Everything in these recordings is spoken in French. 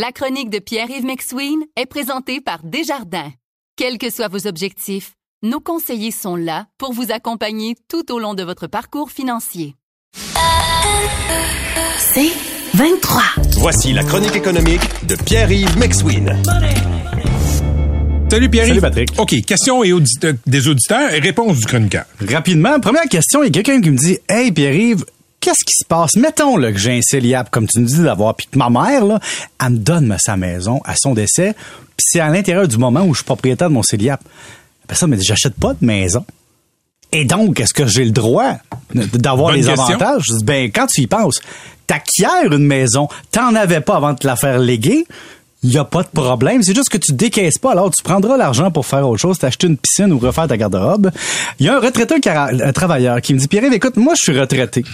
La chronique de Pierre-Yves McSween est présentée par Desjardins. Quels que soient vos objectifs, nos conseillers sont là pour vous accompagner tout au long de votre parcours financier. C'est 23. Voici la chronique économique de Pierre-Yves McSween. Salut Pierre. Salut, Patrick. OK, questions et audite- euh, des auditeurs et réponses du chroniqueur. Rapidement, première question, il y a quelqu'un qui me dit Hey Pierre-Yves, qu'est-ce qui se passe? Mettons là, que j'ai un céliap, comme tu nous dis d'avoir, puis que ma mère, là, elle me donne sa maison à son décès, puis c'est à l'intérieur du moment où je suis propriétaire de mon céliap. La personne me dit J'achète pas de maison. Et donc, est-ce que j'ai le droit d'avoir les question. avantages? Je dis, ben, quand tu y penses, t'acquières une maison, t'en avais pas avant de te la faire léguer, il y a pas de problème. C'est juste que tu décaisses pas. Alors, tu prendras l'argent pour faire autre chose, t'acheter une piscine ou refaire ta garde-robe. Il y a un retraité, un travailleur qui me dit, Pierre, écoute, moi, je suis retraité.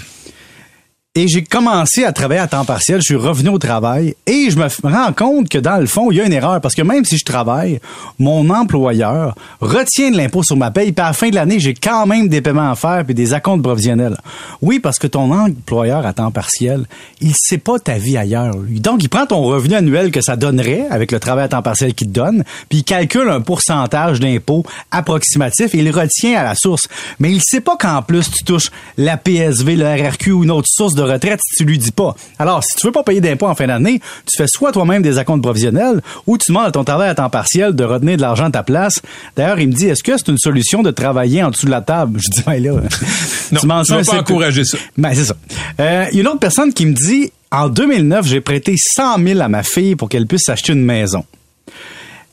Et j'ai commencé à travailler à temps partiel, je suis revenu au travail et je me rends compte que dans le fond, il y a une erreur parce que même si je travaille, mon employeur retient de l'impôt sur ma paye puis à la fin de l'année, j'ai quand même des paiements à faire puis des acomptes provisionnels. Oui, parce que ton employeur à temps partiel, il sait pas ta vie ailleurs. lui. Donc, il prend ton revenu annuel que ça donnerait avec le travail à temps partiel qu'il te donne, puis il calcule un pourcentage d'impôt approximatif et il retient à la source. Mais il sait pas qu'en plus tu touches la PSV, le RRQ ou une autre source de retraite si tu lui dis pas. Alors, si tu veux pas payer d'impôt en fin d'année, tu fais soit toi-même des acomptes provisionnels ou tu demandes à ton travail à temps partiel de retenir de l'argent à ta place. D'ailleurs, il me dit, est-ce que c'est une solution de travailler en dessous de la table? Je dis, ben là, Non, tu un pas encourager ça. Ben, c'est ça. Euh, Il y a une autre personne qui me dit, en 2009, j'ai prêté 100 000 à ma fille pour qu'elle puisse acheter une maison.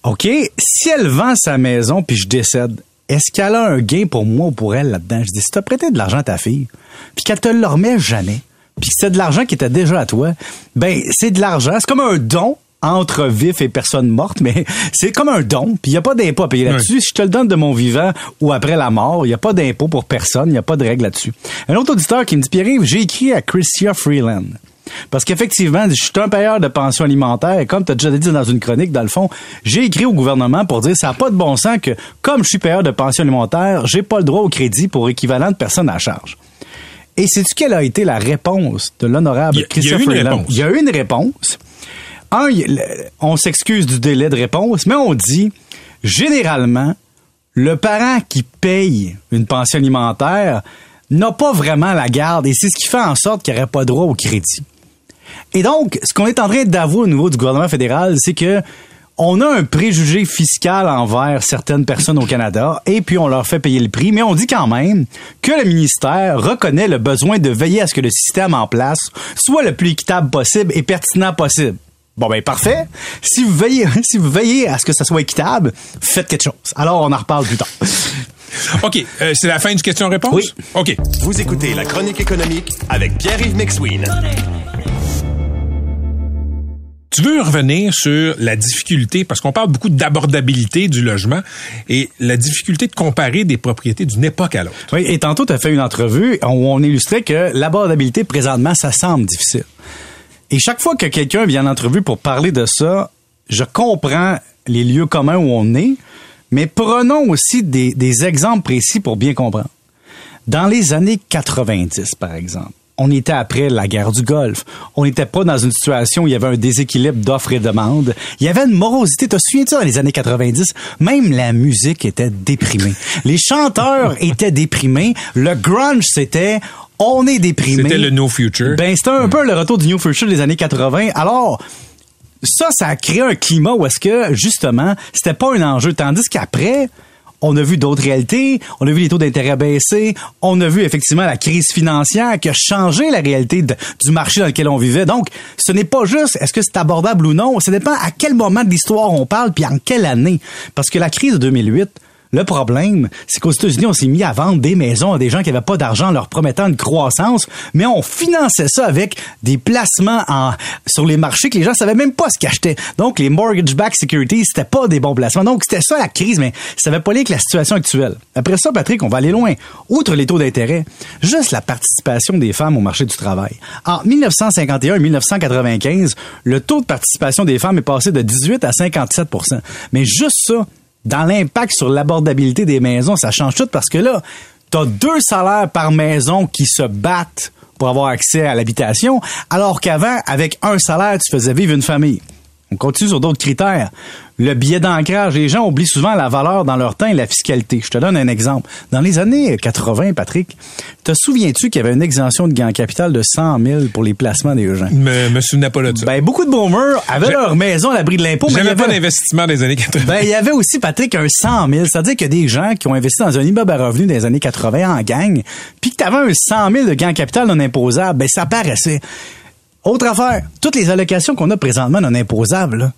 OK, si elle vend sa maison puis je décède, est-ce qu'elle a un gain pour moi ou pour elle là-dedans? Je dis, si t'as prêté de l'argent à ta fille, puis qu'elle te le remet jamais, puis que c'est de l'argent qui était déjà à toi, ben c'est de l'argent, c'est comme un don entre vif et personne morte, mais c'est comme un don, puis il n'y a pas d'impôt à payer là-dessus. Si je te le donne de mon vivant ou après la mort, il n'y a pas d'impôt pour personne, il n'y a pas de règle là-dessus. Un autre auditeur qui me dit, Pierre, j'ai écrit à Christia Freeland. Parce qu'effectivement, je suis un payeur de pension alimentaire et comme tu as déjà dit dans une chronique, dans le fond, j'ai écrit au gouvernement pour dire ça n'a pas de bon sens que comme je suis payeur de pension alimentaire, j'ai pas le droit au crédit pour équivalent de personnes à charge. Et sais-tu quelle a été la réponse de l'honorable Il y a- il y a une réponse. Il y a eu une réponse. Un, on s'excuse du délai de réponse, mais on dit, généralement, le parent qui paye une pension alimentaire n'a pas vraiment la garde et c'est ce qui fait en sorte qu'il n'aurait pas droit au crédit. Et donc, ce qu'on est en train d'avouer au niveau du gouvernement fédéral, c'est que on a un préjugé fiscal envers certaines personnes au Canada et puis on leur fait payer le prix, mais on dit quand même que le ministère reconnaît le besoin de veiller à ce que le système en place soit le plus équitable possible et pertinent possible. Bon ben parfait. Si vous veillez, si vous veillez à ce que ça soit équitable, faites quelque chose. Alors on en reparle plus tard. OK, euh, c'est la fin du question-réponse? Oui. OK. Vous écoutez la chronique économique avec Pierre-Yves McSween. Tu veux revenir sur la difficulté, parce qu'on parle beaucoup d'abordabilité du logement et la difficulté de comparer des propriétés d'une époque à l'autre. Oui, et tantôt, tu as fait une entrevue où on illustrait que l'abordabilité, présentement, ça semble difficile. Et chaque fois que quelqu'un vient en entrevue pour parler de ça, je comprends les lieux communs où on est, mais prenons aussi des, des exemples précis pour bien comprendre. Dans les années 90, par exemple, on était après la guerre du Golfe. On n'était pas dans une situation où il y avait un déséquilibre d'offres et demandes. Il y avait une morosité. Te souviens-tu dans les années 90? Même la musique était déprimée. Les chanteurs étaient déprimés. Le grunge, c'était on est déprimé. C'était le No Future. Ben, c'était un peu le retour du New Future des années 80. Alors, ça, ça a créé un climat où est-ce que, justement, c'était pas un enjeu. Tandis qu'après, on a vu d'autres réalités, on a vu les taux d'intérêt baisser, on a vu effectivement la crise financière qui a changé la réalité du marché dans lequel on vivait. Donc, ce n'est pas juste est-ce que c'est abordable ou non, ça dépend à quel moment de l'histoire on parle puis en quelle année. Parce que la crise de 2008, le problème, c'est qu'aux États-Unis, on s'est mis à vendre des maisons à des gens qui n'avaient pas d'argent en leur promettant une croissance, mais on finançait ça avec des placements en, sur les marchés que les gens savaient même pas ce qu'ils achetaient. Donc, les mortgage-backed securities, c'était pas des bons placements. Donc, c'était ça la crise, mais ça avait pas lié avec la situation actuelle. Après ça, Patrick, on va aller loin. Outre les taux d'intérêt, juste la participation des femmes au marché du travail. En 1951 et 1995, le taux de participation des femmes est passé de 18 à 57% Mais juste ça, dans l'impact sur l'abordabilité des maisons, ça change tout parce que là, t'as deux salaires par maison qui se battent pour avoir accès à l'habitation, alors qu'avant, avec un salaire, tu faisais vivre une famille. On continue sur d'autres critères. Le billet d'ancrage, les gens oublient souvent la valeur dans leur temps et la fiscalité. Je te donne un exemple. Dans les années 80, Patrick, te souviens-tu qu'il y avait une exemption de gain en capital de 100 000 pour les placements des gens? Me, me souvenais pas de ça. Ben, beaucoup de boomers avaient leur maison à l'abri de l'impôt, J'avais pas d'investissement des années 80. ben, il y avait aussi, Patrick, un 100 000. C'est-à-dire a des gens qui ont investi dans un immeuble à revenus des années 80 en gang, puis que tu avais un 100 000 de gain en capital non imposable, ben, ça paraissait. Autre affaire, toutes les allocations qu'on a présentement non imposables, là,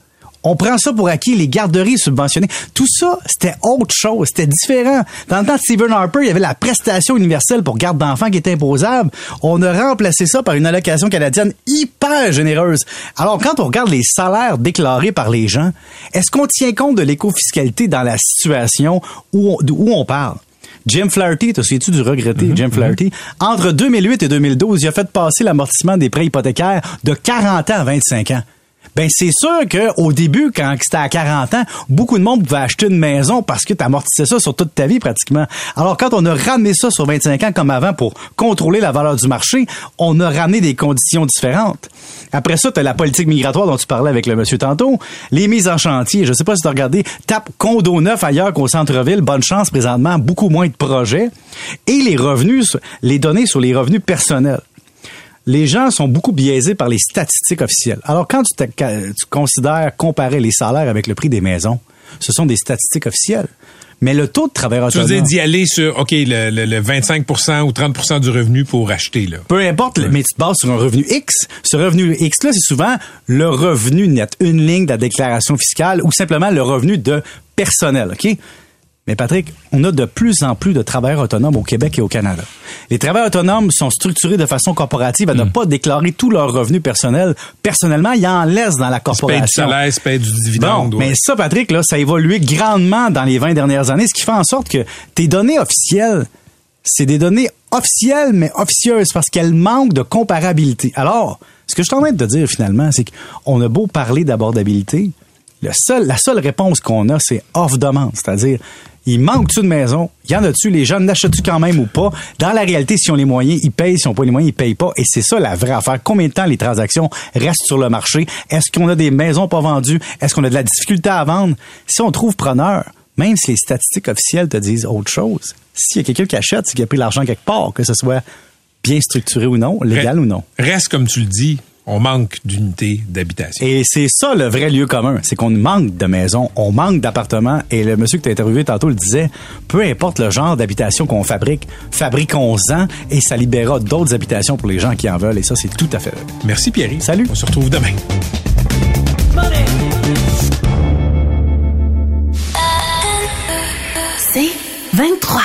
on prend ça pour acquis, les garderies subventionnées. Tout ça, c'était autre chose, c'était différent. Dans le temps de Stephen Harper, il y avait la prestation universelle pour garde d'enfants qui était imposable. On a remplacé ça par une allocation canadienne hyper généreuse. Alors, quand on regarde les salaires déclarés par les gens, est-ce qu'on tient compte de l'éco-fiscalité dans la situation où on, où on parle? Jim Flaherty, te souviens-tu du regretté Jim Flaherty? Entre 2008 et 2012, il a fait passer l'amortissement des prêts hypothécaires de 40 ans à 25 ans. Ben c'est sûr que au début, quand c'était à 40 ans, beaucoup de monde pouvait acheter une maison parce que tu amortissais ça sur toute ta vie pratiquement. Alors quand on a ramené ça sur 25 ans comme avant pour contrôler la valeur du marché, on a ramené des conditions différentes. Après ça, tu as la politique migratoire dont tu parlais avec le monsieur tantôt, les mises en chantier. Je sais pas si tu as regardé, tape condo neuf ailleurs qu'au centre-ville, bonne chance présentement, beaucoup moins de projets. Et les revenus, les données sur les revenus personnels les gens sont beaucoup biaisés par les statistiques officielles. Alors, quand tu, considères comparer les salaires avec le prix des maisons, ce sont des statistiques officielles. Mais le taux de travailleurs Tu veux d'y aller sur, OK, le, le- le 25 ou 30 du revenu pour acheter, là? Peu importe, mais tu te bases sur un revenu X. Ce revenu X-là, c'est souvent le revenu net, une ligne de la déclaration fiscale ou simplement le revenu de personnel, OK? Mais Patrick, on a de plus en plus de travailleurs autonomes au Québec et au Canada. Les travailleurs autonomes sont structurés de façon corporative à ne pas déclarer tous leurs revenus personnels. Personnellement, ils en laissent dans la Tu payes du corporation. salaire, du Bon, dividende. ouais. mais ça, Patrick, là, ça a évolué grandement dans les 20 dernières années, ce qui fait en sorte que tes données officielles, c'est des données officielles, mais officieuses, parce qu'elles manquent de comparabilité. Alors, ce que je suis en train de te dire, finalement, c'est qu'on a beau parler d'abordabilité, le seul, la seule réponse qu'on a, c'est off-demande, c'est-à-dire, il manque-tu de maison? Y en a-tu? Les jeunes n'achètent-tu quand même ou pas? Dans la réalité, si on les moyens, ils payent. Si on pas les moyens, ils payent pas. Et c'est ça la vraie affaire. Combien de temps les transactions restent sur le marché? Est-ce qu'on a des maisons pas vendues? Est-ce qu'on a de la difficulté à vendre? Si on trouve preneur, même si les statistiques officielles te disent autre chose, s'il y a quelqu'un qui achète, c'est qu'il a pris l'argent quelque part, que ce soit bien structuré ou non, légal ou non. Reste comme tu le dis, on manque d'unités d'habitation. Et c'est ça le vrai lieu commun, c'est qu'on manque de maisons, on manque d'appartements. Et le monsieur que tu as interviewé tantôt le disait, peu importe le genre d'habitation qu'on fabrique, fabriquons-en et ça libérera d'autres habitations pour les gens qui en veulent. Et ça, c'est tout à fait vrai. Merci Pierre. Salut. On se retrouve demain. C'est 23.